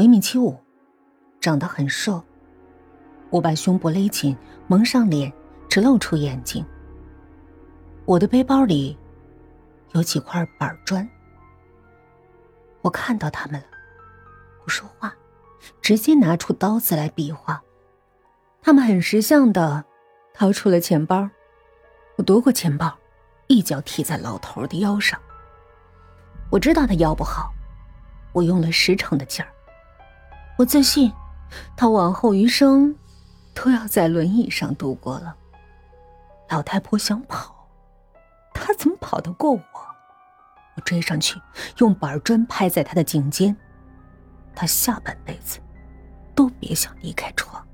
我一米七五，长得很瘦。我把胸部勒紧，蒙上脸，只露出眼睛。我的背包里有几块板砖，我看到他们了，不说话，直接拿出刀子来比划。他们很识相的掏出了钱包，我夺过钱包，一脚踢在老头的腰上。我知道他腰不好，我用了十成的劲儿。我自信，他往后余生都要在轮椅上度过了。老太婆想跑，他怎么跑得过我？我追上去，用板砖拍在他的颈肩，他下半辈子都别想离开床。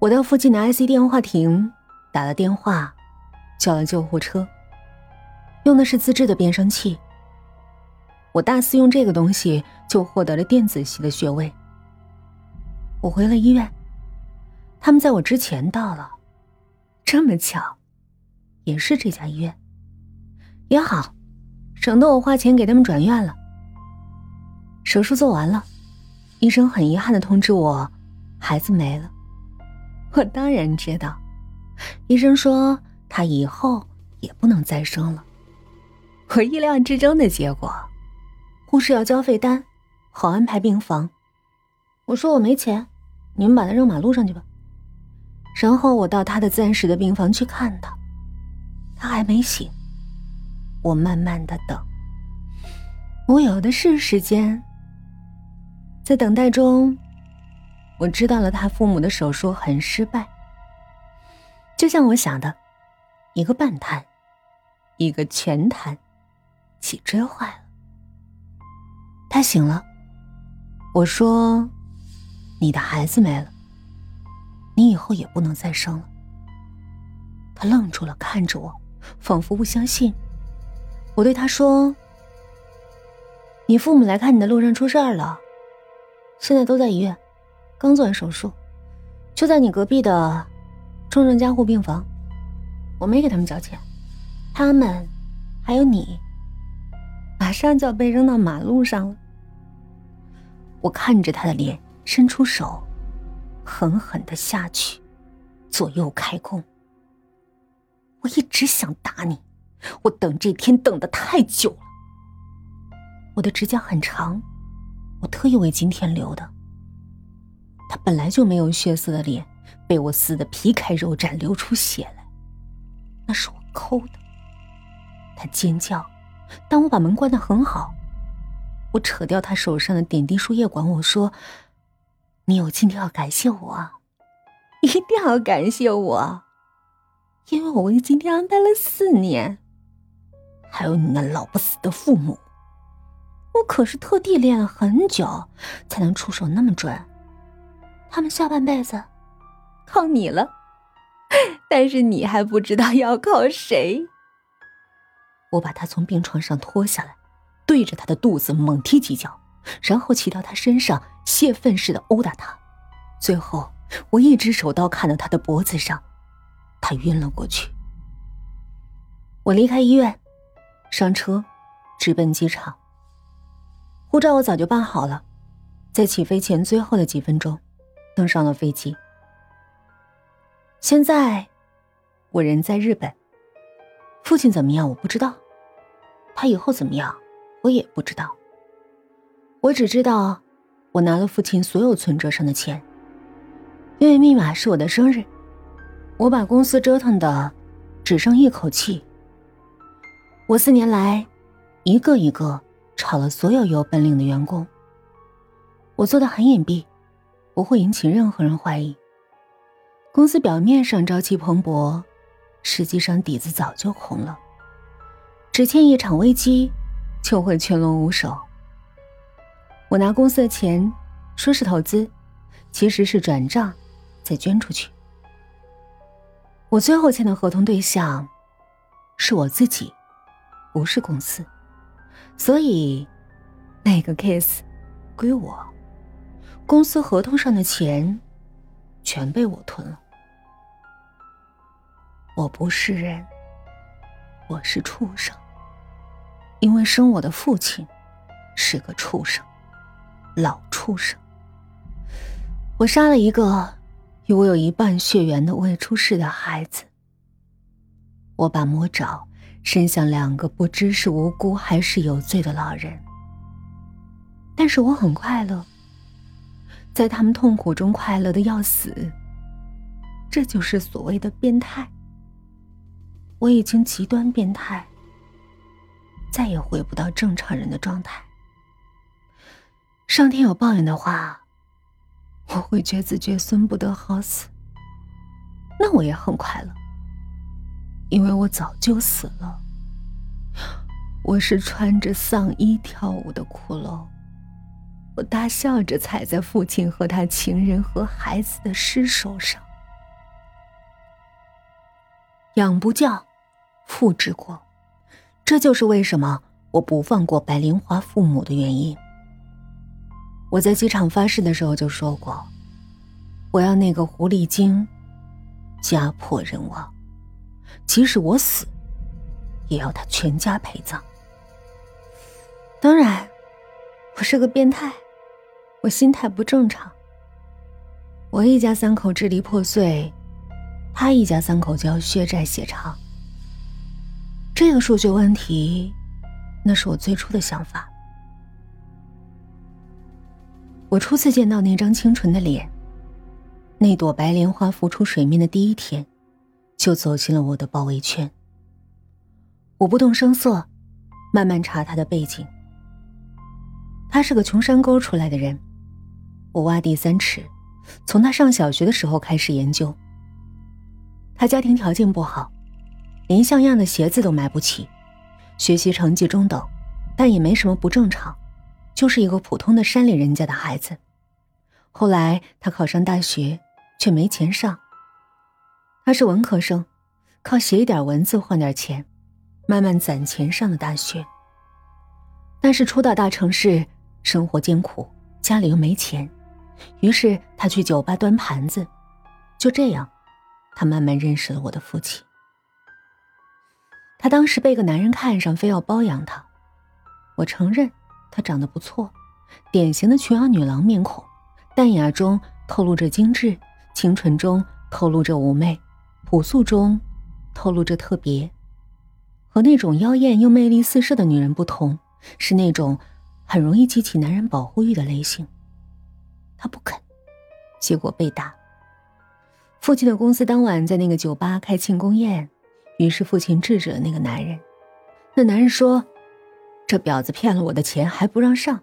我到附近的 IC 电话亭打了电话，叫了救护车。用的是自制的变声器。我大四用这个东西就获得了电子系的学位。我回了医院，他们在我之前到了，这么巧，也是这家医院。也好，省得我花钱给他们转院了。手术做完了，医生很遗憾的通知我，孩子没了。我当然知道，医生说他以后也不能再生了。我意料之中的结果，护士要交费单，好安排病房。我说我没钱，你们把他扔马路上去吧。然后我到他的暂时的病房去看他，他还没醒。我慢慢的等，我有的是时间。在等待中，我知道了他父母的手术很失败，就像我想的，一个半瘫，一个全瘫。脊椎坏了，他醒了。我说：“你的孩子没了，你以后也不能再生了。”他愣住了，看着我，仿佛不相信。我对他说：“你父母来看你的路上出事儿了，现在都在医院，刚做完手术，就在你隔壁的重症加护病房。我没给他们交钱，他们还有你。”马上就要被扔到马路上了。我看着他的脸，伸出手，狠狠的下去，左右开弓。我一直想打你，我等这天等的太久了。我的指甲很长，我特意为今天留的。他本来就没有血色的脸，被我撕得皮开肉绽，流出血来，那是我抠的。他尖叫。但我把门关的很好，我扯掉他手上的点滴输液管，我说：“你有今天要感谢我，一定要感谢我，因为我为今天安排了四年，还有你那老不死的父母，我可是特地练了很久才能出手那么准，他们下半辈子靠你了，但是你还不知道要靠谁。”我把他从病床上拖下来，对着他的肚子猛踢几脚，然后骑到他身上泄愤似的殴打他。最后，我一只手刀砍到他的脖子上，他晕了过去。我离开医院，上车，直奔机场。护照我早就办好了，在起飞前最后的几分钟，登上了飞机。现在，我人在日本。父亲怎么样？我不知道。他以后怎么样？我也不知道。我只知道，我拿了父亲所有存折上的钱，因为密码是我的生日。我把公司折腾的只剩一口气。我四年来，一个一个炒了所有有本领的员工。我做的很隐蔽，不会引起任何人怀疑。公司表面上朝气蓬勃。实际上底子早就空了，只欠一场危机，就会群龙无首。我拿公司的钱，说是投资，其实是转账，再捐出去。我最后签的合同对象，是我自己，不是公司，所以那个 case 归我，公司合同上的钱，全被我吞了。我不是人，我是畜生。因为生我的父亲是个畜生，老畜生！我杀了一个与我有一半血缘的未出世的孩子。我把魔爪伸向两个不知是无辜还是有罪的老人，但是我很快乐，在他们痛苦中快乐的要死。这就是所谓的变态。我已经极端变态，再也回不到正常人的状态。上天有报应的话，我会绝子绝孙，不得好死。那我也很快乐，因为我早就死了。我是穿着丧衣跳舞的骷髅，我大笑着踩在父亲和他情人和孩子的尸首上。养不教，父之过，这就是为什么我不放过白莲花父母的原因。我在机场发誓的时候就说过，我要那个狐狸精家破人亡，即使我死，也要他全家陪葬。当然，我是个变态，我心态不正常。我一家三口支离破碎。他一家三口就要血债血偿，这个数学问题，那是我最初的想法。我初次见到那张清纯的脸，那朵白莲花浮出水面的第一天，就走进了我的包围圈。我不动声色，慢慢查他的背景。他是个穷山沟出来的人，我挖地三尺，从他上小学的时候开始研究。他家庭条件不好，连像样的鞋子都买不起，学习成绩中等，但也没什么不正常，就是一个普通的山里人家的孩子。后来他考上大学，却没钱上。他是文科生，靠写一点文字换点钱，慢慢攒钱上的大学。但是初到大城市，生活艰苦，家里又没钱，于是他去酒吧端盘子，就这样。他慢慢认识了我的父亲。她当时被个男人看上，非要包养他。我承认，她长得不错，典型的琼瑶女郎面孔，淡雅中透露着精致，清纯中透露着妩媚，朴素中透露着特别。和那种妖艳又魅力四射的女人不同，是那种很容易激起男人保护欲的类型。他不肯，结果被打。父亲的公司当晚在那个酒吧开庆功宴，于是父亲制止了那个男人。那男人说：“这婊子骗了我的钱还不让上。”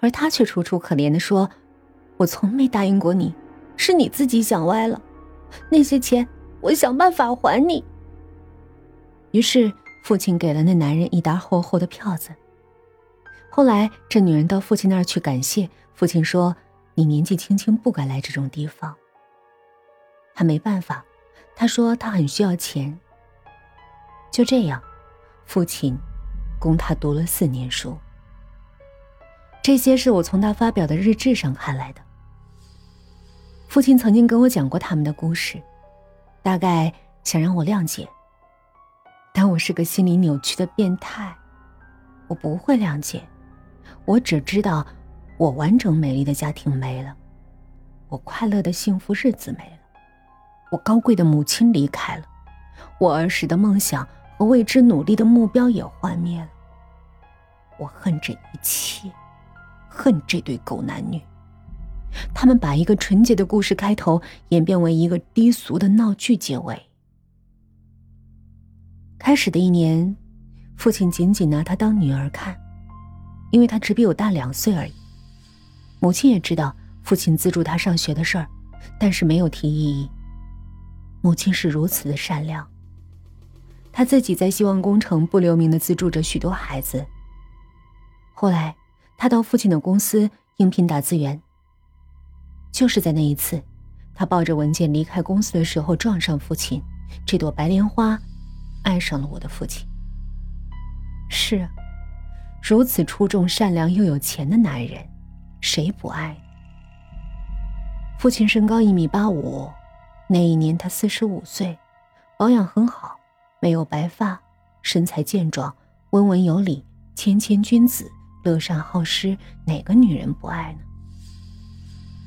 而他却楚楚可怜的说：“我从没答应过你，是你自己想歪了。那些钱我想办法还你。”于是父亲给了那男人一沓厚厚的票子。后来这女人到父亲那儿去感谢父亲，说：“你年纪轻轻不该来这种地方。”他没办法，他说他很需要钱。就这样，父亲供他读了四年书。这些是我从他发表的日志上看来的。父亲曾经跟我讲过他们的故事，大概想让我谅解。但我是个心理扭曲的变态，我不会谅解。我只知道，我完整美丽的家庭没了，我快乐的幸福日子没了。我高贵的母亲离开了，我儿时的梦想和为之努力的目标也幻灭了。我恨这一切，恨这对狗男女，他们把一个纯洁的故事开头演变为一个低俗的闹剧结尾。开始的一年，父亲仅仅拿她当女儿看，因为她只比我大两岁而已。母亲也知道父亲资助她上学的事儿，但是没有提异议。母亲是如此的善良。他自己在希望工程不留名的资助着许多孩子。后来，他到父亲的公司应聘打字员。就是在那一次，他抱着文件离开公司的时候撞上父亲，这朵白莲花爱上了我的父亲。是，如此出众、善良又有钱的男人，谁不爱？父亲身高一米八五。那一年他四十五岁，保养很好，没有白发，身材健壮，温文有礼，谦谦君子，乐善好施，哪个女人不爱呢？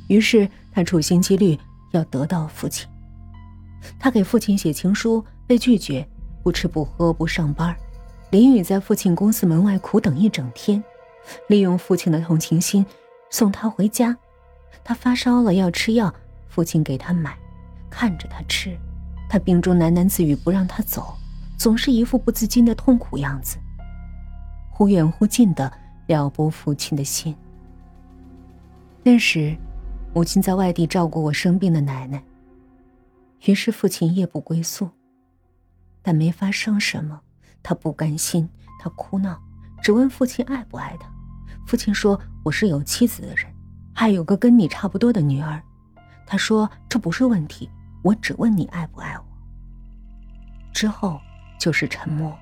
于是他处心积虑要得到父亲。他给父亲写情书被拒绝，不吃不喝不上班，林雨在父亲公司门外苦等一整天，利用父亲的同情心送他回家。他发烧了要吃药，父亲给他买，看着他吃。他病中喃喃自语不让他走，总是一副不自禁的痛苦样子，忽远忽近的撩拨父亲的心。那时，母亲在外地照顾我生病的奶奶。于是父亲夜不归宿，但没发生什么。他不甘心，他哭闹，只问父亲爱不爱他。父亲说：“我是有妻子的人，还有个跟你差不多的女儿。”他说：“这不是问题，我只问你爱不爱我。”之后就是沉默。